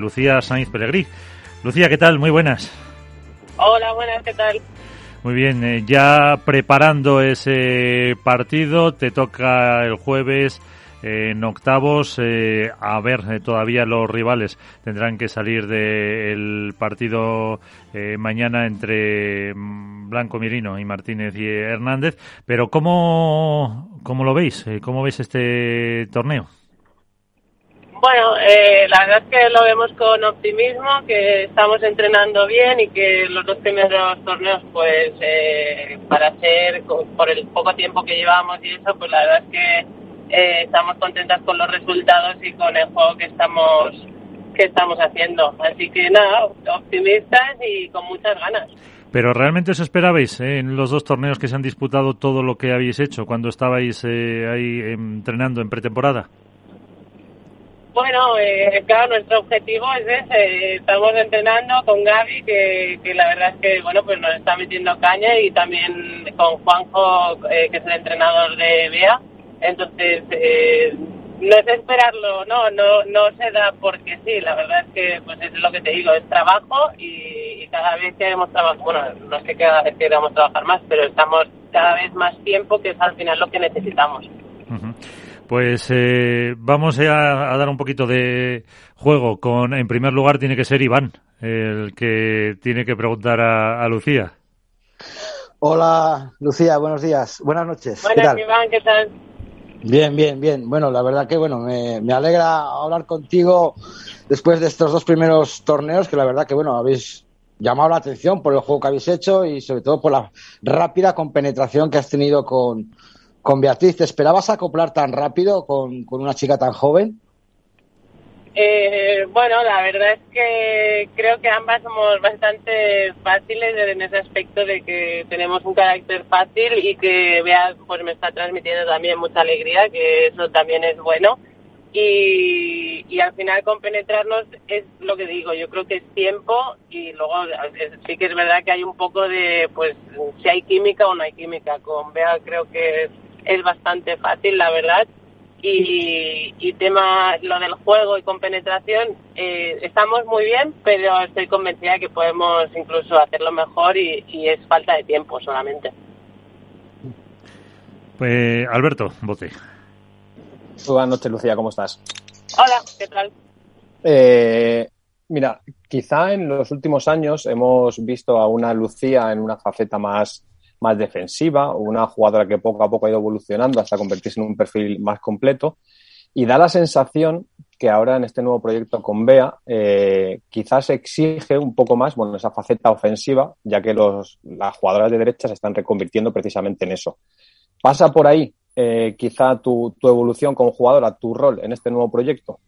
Lucía Sainz Pelegrí. Lucía, ¿qué tal? Muy buenas. Hola, buenas, ¿qué tal? Muy bien, eh, ya preparando ese partido, te toca el jueves eh, en octavos. Eh, a ver, todavía los rivales tendrán que salir del partido mañana entre mm, Blanco Mirino y Martínez y Hernández. Pero ¿cómo, cómo lo veis? ¿Cómo veis este torneo? Bueno, eh, la verdad es que lo vemos con optimismo, que estamos entrenando bien y que los dos primeros torneos, pues eh, para ser por el poco tiempo que llevamos y eso, pues la verdad es que eh, estamos contentas con los resultados y con el juego que estamos que estamos haciendo. Así que nada, optimistas y con muchas ganas. Pero realmente os esperabais en los dos torneos que se han disputado todo lo que habéis hecho cuando estabais ahí entrenando en pretemporada. Bueno, eh, claro, nuestro objetivo es ese. Estamos entrenando con Gaby, que, la verdad es que bueno, pues nos está metiendo caña y también con Juanjo, eh, que es el entrenador de BEA. Entonces, eh, no es esperarlo, no, no, no se da porque sí. La verdad es que, pues es lo que te digo, es trabajo y, cada vez queremos trabajar, bueno, no es que cada vez queramos trabajar más, pero estamos cada vez más tiempo, que es al final lo que necesitamos. Pues eh, vamos a, dar un poquito de juego. Con, en primer lugar, tiene que ser Iván, el que tiene que preguntar a, Lucía. Hola, Lucía, buenos días, buenas noches. Buenas, Iván, ¿qué tal? Bien, bien, bien. Bueno, la verdad que bueno, me, me, alegra hablar contigo después de estos dos primeros torneos, que la verdad que bueno, habéis llamado la atención por el juego que habéis hecho y sobre todo por la rápida compenetración que has tenido con, con Beatriz, ¿te esperabas acoplar tan rápido con, una chica tan joven? Eh, bueno, la verdad es que creo que ambas somos bastante fáciles en ese aspecto de que tenemos un carácter fácil y que Bea pues me está transmitiendo también mucha alegría, que eso también es bueno. Y, y al final compenetrarnos es lo que digo, yo creo que es tiempo y luego sí que es verdad que hay un poco de, pues, si hay química o no hay química. Con Bea creo que es bastante fácil, la verdad. Y, y tema lo del juego y con penetración, eh, estamos muy bien, pero estoy convencida de que podemos incluso hacerlo mejor y, es falta de tiempo solamente. Pues Alberto, bote. Buenas noches, Lucía, ¿cómo estás? Hola, ¿qué tal? Eh, mira, quizá en los últimos años hemos visto a una Lucía en una faceta más más defensiva, una jugadora que poco a poco ha ido evolucionando hasta convertirse en un perfil más completo. Y da la sensación que ahora en este nuevo proyecto con Bea eh, quizás exige un poco más bueno, esa faceta ofensiva, ya que los, las jugadoras de derecha se están reconvirtiendo precisamente en eso. ¿Pasa por ahí eh, quizá tu, tu evolución como jugadora, tu rol en este nuevo proyecto?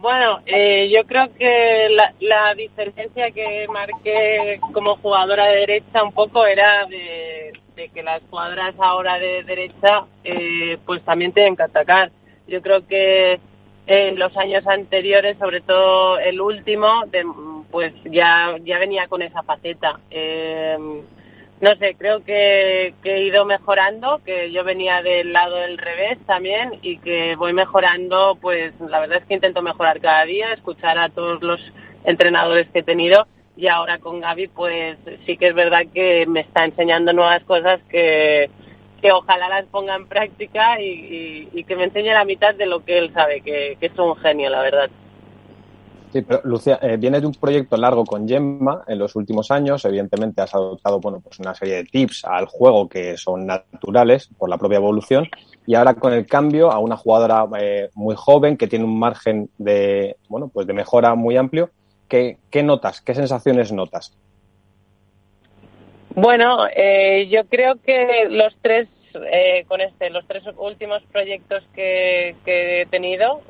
Bueno, eh, yo creo que la, diferencia que marqué como jugadora de derecha un poco era de, que las jugadoras ahora de derecha eh, pues también tienen que atacar. Yo creo que en los años anteriores, sobre todo el último, pues ya, ya venía con esa faceta. Eh, no sé, creo que, he ido mejorando, que yo venía del lado del revés también y que voy mejorando, pues la verdad es que intento mejorar cada día, escuchar a todos los entrenadores que he tenido y ahora con Gaby pues sí que es verdad que me está enseñando nuevas cosas que, que ojalá las ponga en práctica y, que me enseñe la mitad de lo que él sabe, que, que es un genio, la verdad. Sí, pero Lucia, eh, viene de un proyecto largo con Gemma en los últimos años. Evidentemente has adoptado bueno, pues una serie de tips al juego que son naturales por la propia evolución. Y ahora con el cambio a una jugadora eh, muy joven que tiene un margen de, bueno, pues de mejora muy amplio, ¿qué, qué notas? ¿Qué sensaciones notas? Bueno, eh, yo creo que los tres eh, con este, los tres últimos proyectos que, he tenido,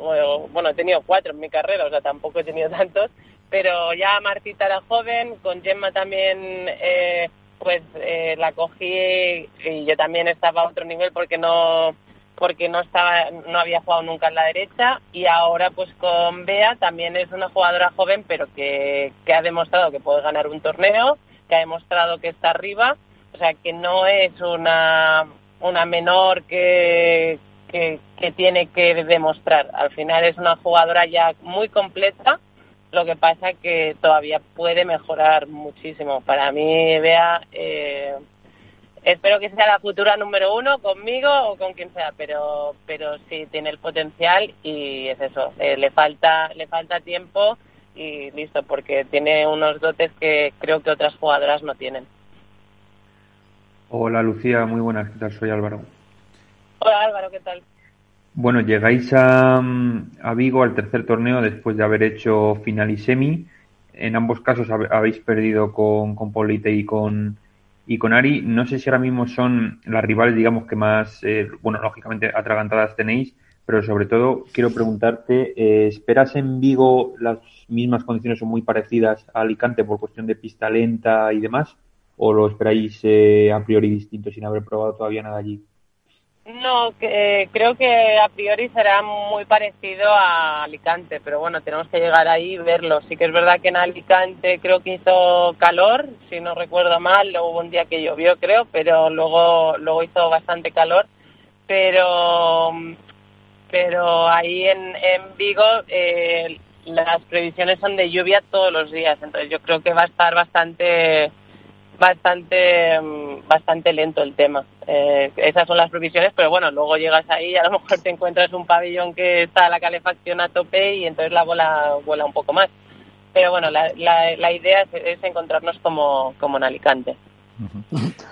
bueno, he tenido cuatro en mi carrera, o sea, tampoco he tenido tantos, pero ya Martita era joven, con Gemma también, eh, pues eh, la cogí y yo también estaba a otro nivel porque no porque no estaba no había jugado nunca en la derecha y ahora pues con Bea también es una jugadora joven pero que, que ha demostrado que puede ganar un torneo que ha demostrado que está arriba o sea que no es una una menor que, que, que tiene que demostrar. Al final es una jugadora ya muy completa, lo que pasa que todavía puede mejorar muchísimo. Para mí, vea, eh, espero que sea la futura número uno conmigo o con quien sea, pero pero sí tiene el potencial y es eso. Eh, le falta le falta tiempo y listo, porque tiene unos dotes que creo que otras jugadoras no tienen. Hola Lucía, muy buenas, ¿qué tal? Soy Álvaro. Hola Álvaro, ¿qué tal? Bueno, llegáis a, a Vigo al tercer torneo después de haber hecho final y semi. En ambos casos habéis perdido con, con Polite y con, y con Ari. No sé si ahora mismo son las rivales, digamos, que más, eh, bueno, lógicamente atragantadas tenéis, pero sobre todo quiero preguntarte, eh, ¿esperas en Vigo las mismas condiciones o muy parecidas a Alicante por cuestión de pista lenta y demás? ¿O lo esperáis eh, a priori distinto sin haber probado todavía nada allí? No, que, eh, creo que a priori será muy parecido a Alicante, pero bueno, tenemos que llegar ahí y verlo. Sí que es verdad que en Alicante creo que hizo calor, si no recuerdo mal, hubo un día que llovió creo, pero luego, luego hizo bastante calor. Pero, pero ahí en, en Vigo eh, las previsiones son de lluvia todos los días, entonces yo creo que va a estar bastante bastante mm, bastante lento el tema. Eh, esas son las previsiones, pero bueno, luego llegas ahí y a lo mejor te encuentras un pabellón que está la calefacción a tope y entonces la bola vuela un poco más. Pero bueno, la, la, la idea es, encontrarnos como, como en Alicante.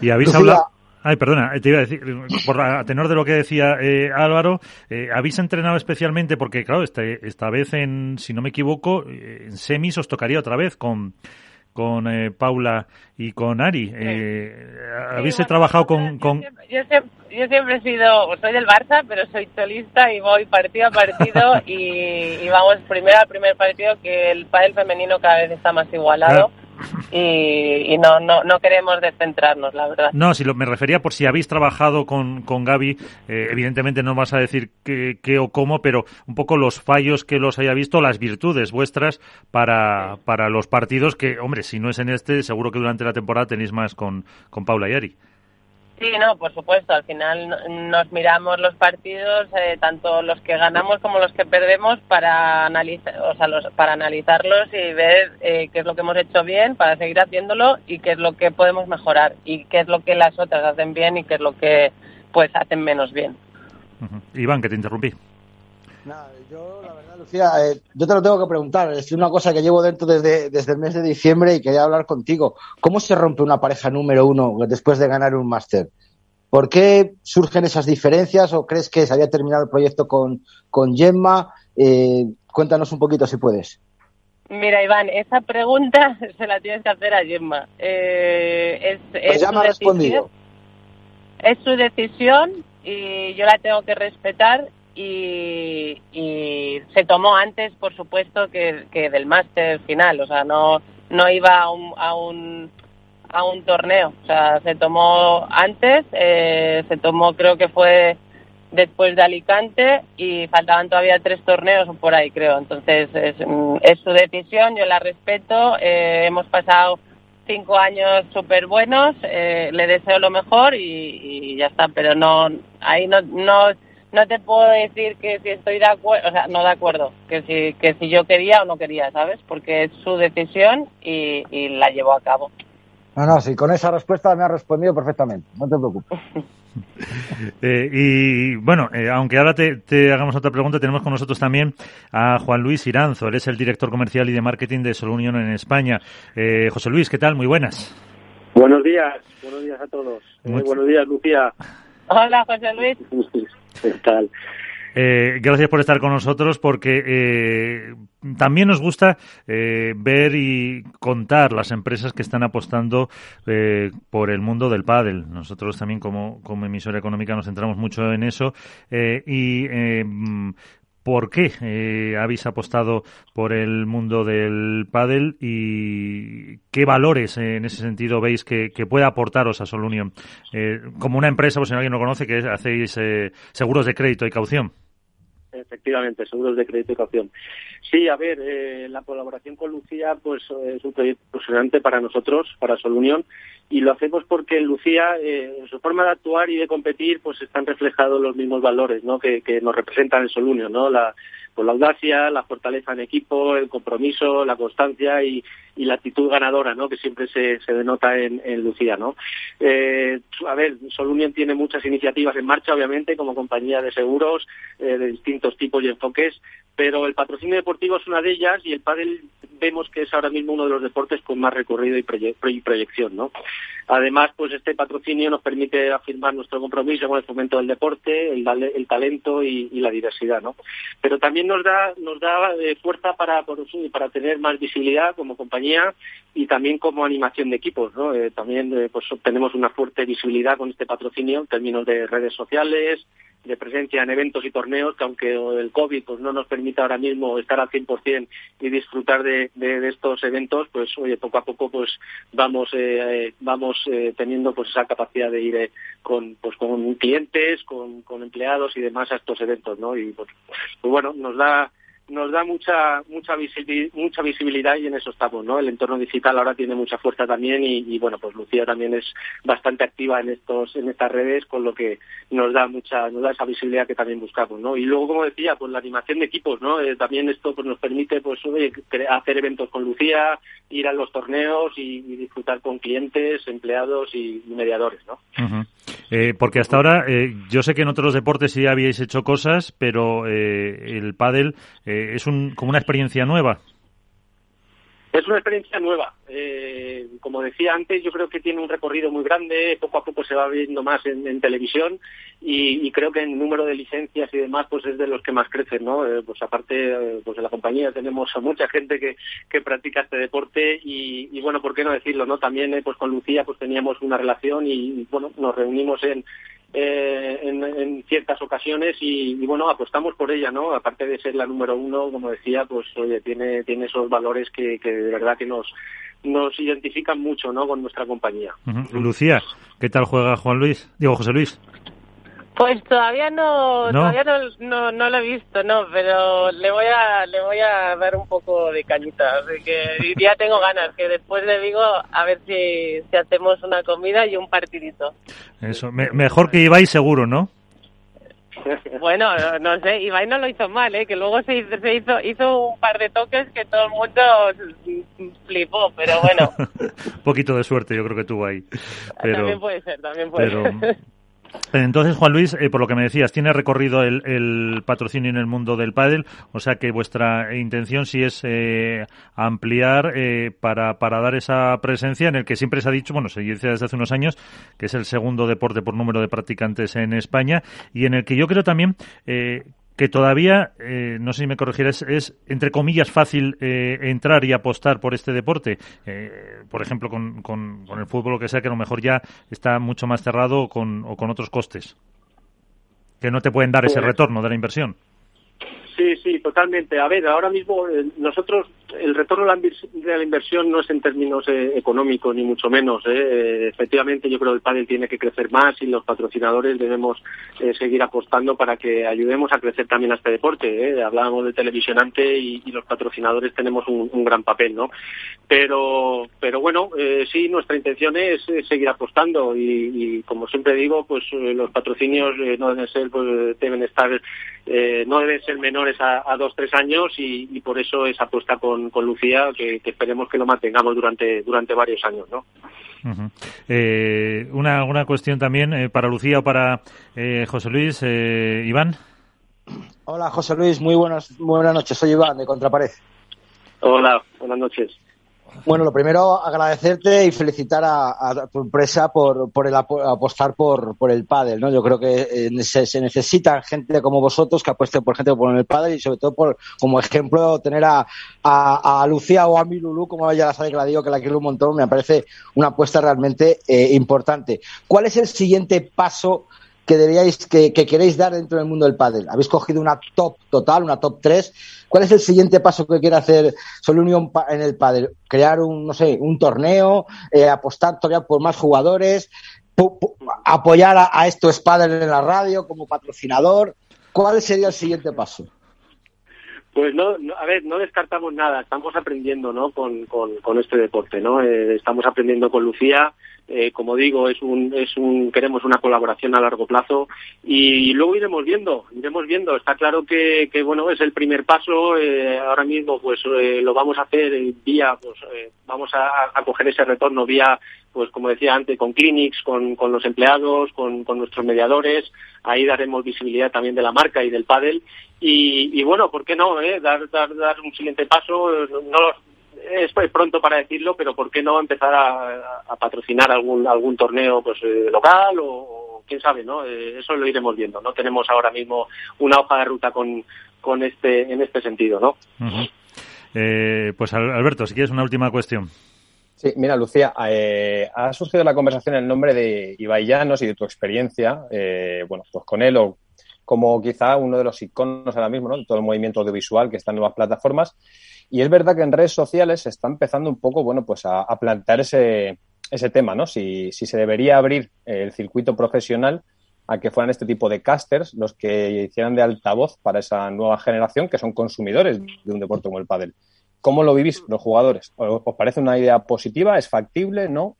Y habéis hablado... Ay, perdona, te iba a decir, por a tenor de lo que decía eh, Álvaro, eh, habéis entrenado especialmente porque, claro, esta, esta vez, en, si no me equivoco, en semis os tocaría otra vez con con eh, Paula y con Ari. Eh, ¿Habéis trabajado con...? con... Yo, siempre, yo, siempre, he sido, soy del Barça, pero soy cholista y voy partido a partido y, y, vamos primero al primer partido que el pádel femenino cada vez está más igualado. Y, no, no, no queremos descentrarnos, la verdad. No, si lo, me refería por si habéis trabajado con, con Gaby, eh, evidentemente no vas a decir qué, o cómo, pero un poco los fallos que los haya visto, las virtudes vuestras para, para los partidos que, hombre, si no es en este, seguro que durante la temporada tenéis más con, con Paula y Ari. Sí, no, por supuesto. Al final nos miramos los partidos, eh, tanto los que ganamos como los que perdemos, para analizar, o sea, los, para analizarlos y ver eh, qué es lo que hemos hecho bien para seguir haciéndolo y qué es lo que podemos mejorar y qué es lo que las otras hacen bien y qué es lo que pues hacen menos bien. Iván, que te interrumpí. Nada, yo Lucía, eh, yo te lo tengo que preguntar. Es una cosa que llevo dentro desde, desde el mes de diciembre y quería hablar contigo. ¿Cómo se rompe una pareja número uno después de ganar un máster? ¿Por qué surgen esas diferencias o crees que se había terminado el proyecto con, con Gemma? Eh, cuéntanos un poquito si puedes. Mira, Iván, esa pregunta se la tienes que hacer a Gemma. Eh, es, pues ya me ha respondido. Es su decisión y yo la tengo que respetar y, y se tomó antes, por supuesto, que, que del máster final. O sea, no, no iba a un, a un, a un torneo. O sea, se tomó antes, eh, se tomó creo que fue después de Alicante y faltaban todavía tres torneos por ahí, creo. Entonces es, mm, su decisión, yo la respeto. Eh, hemos pasado cinco años súper buenos, eh, le deseo lo mejor y, y, ya está. Pero no, ahí no, no no te puedo decir que si estoy de acuerdo, o sea, no de acuerdo, que si, que si yo quería o no quería, ¿sabes? Porque es su decisión y, y la llevó a cabo. No, no, sí, con esa respuesta me ha respondido perfectamente, no te preocupes. eh, y bueno, eh, aunque ahora te, te, hagamos otra pregunta, tenemos con nosotros también a Juan Luis Iranzo, él es el director comercial y de marketing de Solo Unión en España. Eh, José Luis, ¿qué tal? Muy buenas. Buenos días, buenos días a todos. Muy buenos días, Lucía. Hola, José Luis. Eh, gracias por estar con nosotros porque eh, también nos gusta eh, ver y contar las empresas que están apostando eh, por el mundo del pádel. Nosotros también como, emisora económica nos centramos mucho en eso. Eh, y ¿Por qué habéis apostado por el mundo del pádel y qué valores eh, en ese sentido veis que, que puede aportaros a Solunion? Eh, como una empresa, pues si alguien no conoce, que hacéis seguros de crédito y caución. Efectivamente, seguros de crédito y caución. Sí, a ver, eh, la colaboración con Lucía pues es un proyecto impresionante para nosotros, para Sol Unión, y lo hacemos porque en Lucía, eh, en su forma de actuar y de competir, pues están reflejados los mismos valores ¿no? que, que nos representan en Sol Unión, ¿no? La, pues la audacia, la fortaleza en equipo, el compromiso, la constancia y, la actitud ganadora, ¿no? Que siempre se, se denota en, Lucía, ¿no? Eh, a ver, Solunion tiene muchas iniciativas en marcha, obviamente, como compañía de seguros eh, de distintos tipos y enfoques, pero el patrocinio deportivo es una de ellas y el pádel vemos que es ahora mismo uno de los deportes con más recorrido y, proyección, ¿no? Además, pues este patrocinio nos permite afirmar nuestro compromiso con el fomento del deporte, el, el talento y, y, la diversidad, ¿no? Pero también nos da nos da eh, fuerza para para tener más visibilidad como compañía y también como animación de equipos, ¿no? Eh, también eh, pues obtenemos una fuerte visibilidad con este patrocinio en términos de redes sociales, de presencia en eventos y torneos que aunque el COVID pues no nos permita ahora mismo estar al 100% y disfrutar de, estos eventos, pues oye, poco a poco pues vamos eh, vamos eh, teniendo pues esa capacidad de ir eh, con pues con clientes, con, con empleados y demás a estos eventos, ¿no? Y pues, pues bueno, nos da nos da mucha mucha visibilidad, mucha visibilidad y en eso estamos, ¿no? El entorno digital ahora tiene mucha fuerza también y, bueno, pues Lucía también es bastante activa en estos en estas redes, con lo que nos da mucha nos da esa visibilidad que también buscamos, ¿no? Y luego como decía, pues la animación de equipos, ¿no? Eh, también esto pues nos permite pues oye, hacer eventos con Lucía, ir a los torneos y, disfrutar con clientes, empleados y, mediadores, ¿no? Eh, porque hasta ahora, eh, yo sé que en otros deportes sí habíais hecho cosas, pero eh, el pádel eh, es un, como una experiencia nueva. Es una experiencia nueva. Eh, como decía antes, yo creo que tiene un recorrido muy grande. Poco a poco se va viendo más en, televisión y, y, creo que en número de licencias y demás, pues es de los que más crecen, ¿no? Eh, pues aparte, eh, pues en la compañía tenemos a mucha gente que, que practica este deporte y, bueno, ¿por qué no decirlo, no? También, eh, pues con Lucía, pues teníamos una relación y bueno, nos reunimos en eh, en, en, ciertas ocasiones y, y, bueno apostamos por ella no aparte de ser la número uno como decía pues oye tiene tiene esos valores que, que de verdad que nos nos identifican mucho no con nuestra compañía. Uh. Lucía qué tal juega Juan Luis digo José Luis pues todavía no, ¿No? todavía no, no, no, lo he visto, no, pero le voy a le voy a dar un poco de cañita, así que ya tengo ganas que después le digo a ver si, si hacemos una comida y un partidito. Eso, me, mejor que Ibai seguro, ¿no? Bueno, no, no, sé, Ibai no lo hizo mal, ¿eh? que luego se hizo, se hizo, hizo un par de toques que todo el mundo flipó, pero bueno. un poquito de suerte yo creo que tuvo ahí. Pero, también puede ser, también puede pero, ser. Entonces, Juan Luis, eh, por lo que me decías, tiene recorrido el, el, patrocinio en el mundo del pádel, o sea que vuestra intención sí es eh, ampliar eh, para, para dar esa presencia en el que siempre se ha dicho, bueno, se dice desde hace unos años, que es el segundo deporte por número de practicantes en España y en el que yo creo también eh, que todavía, eh, no sé si me corregirás, es, entre comillas, fácil eh, entrar y apostar por este deporte. Eh, por ejemplo, con, con, con, el fútbol, lo que sea, que a lo mejor ya está mucho más cerrado o con, o con otros costes. Que no te pueden dar ese retorno de la inversión. Sí, sí, totalmente. A ver, ahora mismo eh, nosotros el retorno de la inversión no es en términos eh, económicos ni mucho menos. ¿eh? Eh, efectivamente, yo creo que el pádel tiene que crecer más y los patrocinadores debemos seguir apostando para que ayudemos a crecer también a este deporte. Hablábamos de televisión antes y, y los patrocinadores tenemos un, gran papel, ¿no? Pero, pero bueno, sí, nuestra intención es, seguir apostando y, como siempre digo, pues los patrocinios no deben ser, pues deben estar, no deben ser menores a, a dos tres años y, por eso esa apuesta con con, con Lucía, que, que, esperemos que lo mantengamos durante, durante varios años, ¿no? Uh -huh. eh, una, una cuestión también eh, para Lucía o para eh, José Luis, eh, Iván. Hola José Luis, muy buenas, muy buenas noches, soy Iván de Contrapared. Hola, buenas noches. Bueno, lo primero, agradecerte y felicitar a, tu empresa por, por el apostar por, por el pádel, ¿no? Yo creo que eh, se, se, necesita gente como vosotros que apueste por gente por el pádel y sobre todo por, como ejemplo, tener a, a, Lucía o a mi Lulú, como ella la sabe que la que la quiero un montón, me parece una apuesta realmente eh, importante. ¿Cuál es el siguiente paso que queréis dar dentro del mundo del pádel? Habéis cogido una top total, una top 3. ¿Cuál es el siguiente paso que quiere hacer Sol Unión en el pádel? Crear un, no sé, un torneo, eh, apostar todavía por más jugadores, apoyar a, a estos pádel en la radio como patrocinador. ¿cuál sería el siguiente paso? Pues no, a ver, no descartamos nada, estamos aprendiendo, ¿no? Con, con, este deporte, ¿no? Eh, estamos aprendiendo con Lucía, eh, como digo, es un, es un, queremos una colaboración a largo plazo y, luego iremos viendo, iremos viendo. Está claro que, que bueno, es el primer paso. Eh, ahora mismo, pues lo vamos a hacer vía, pues vamos a, a, coger ese retorno vía, pues como decía antes, con clinics, con, con los empleados, con, con nuestros mediadores. Ahí daremos visibilidad también de la marca y del pádel y, bueno, ¿por qué no? Eh? Dar, dar, dar un siguiente paso, no es pronto para decirlo, pero ¿por qué no empezar a, patrocinar algún algún torneo pues eh, local o, quién sabe, ¿no? Eh, eso lo iremos viendo. No tenemos ahora mismo una hoja de ruta con, con este en este sentido, ¿no? pues Alberto, si quieres una última cuestión. Sí, mira, Lucía, ha surgido la conversación en el nombre de Ibai Llanos y de tu experiencia, bueno, pues con él o como quizá uno de los iconos ahora mismo, ¿no? De todo el movimiento audiovisual que está en nuevas plataformas. Y es verdad que en redes sociales se está empezando un poco, bueno, pues a, plantear ese, ese tema, ¿no? Si, si se debería abrir el circuito profesional a que fueran este tipo de casters los que hicieran de altavoz para esa nueva generación que son consumidores de un deporte como el pádel. ¿Cómo lo vivís los jugadores? ¿Os parece una idea positiva? ¿Es factible? ¿No?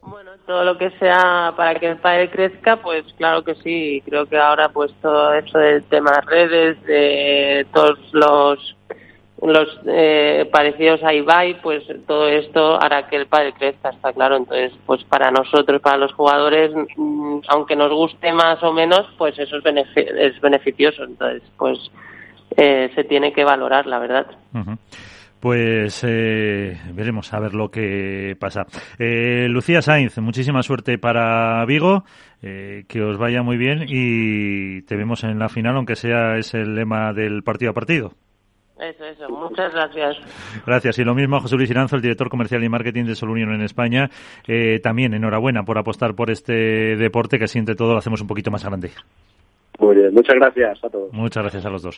Bueno, todo lo que sea para que el padre crezca, pues claro que sí. Creo que ahora pues todo eso del tema redes, de todos los los eh, parecidos a Ibai, pues todo esto hará que el padre crezca, está claro. Entonces, pues para nosotros, para los jugadores, mm, aunque nos guste más o menos, pues eso es, es beneficioso. Entonces, pues eh, se tiene que valorar, la verdad. Pues eh, veremos a ver lo que pasa. Eh, Lucía Sainz, muchísima suerte para Vigo, eh, que os vaya muy bien y te vemos en la final, aunque sea ese el lema del partido a partido. Eso, eso. Muchas gracias. Gracias. Y lo mismo a José Luis Iranzo, el director comercial y marketing de Sol Unión en España. también enhorabuena por apostar por este deporte que siente todo lo hacemos un poquito más grande. Muy bien. Muchas gracias a todos. Muchas gracias a los dos.